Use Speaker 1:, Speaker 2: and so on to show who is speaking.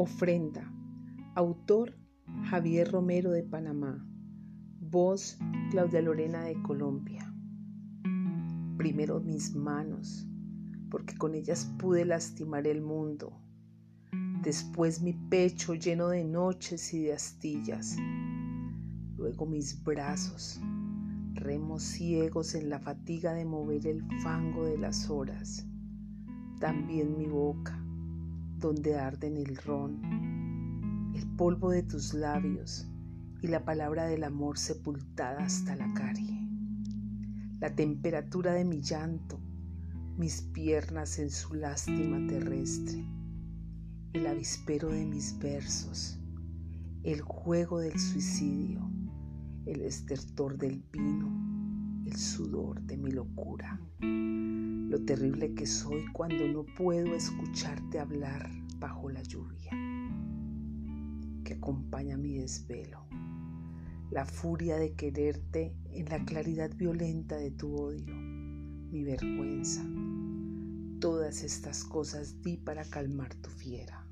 Speaker 1: Ofrenda. Autor Javier Romero de Panamá. Voz Claudia Lorena de Colombia. Primero mis manos, porque con ellas pude lastimar el mundo. Después mi pecho lleno de noches y de astillas. Luego mis brazos, remos ciegos en la fatiga de mover el fango de las horas. También mi boca, donde arden el ron, el polvo de tus labios y la palabra del amor sepultada hasta la carie. La temperatura de mi llanto, mis piernas en su lástima terrestre, el avispero de mis versos, el juego del suicidio, el estertor del vino, el sudor de mi locura terrible que soy cuando no puedo escucharte hablar bajo la lluvia que acompaña mi desvelo, la furia de quererte en la claridad violenta de tu odio, mi vergüenza. Todas estas cosas di para calmar tu fiera.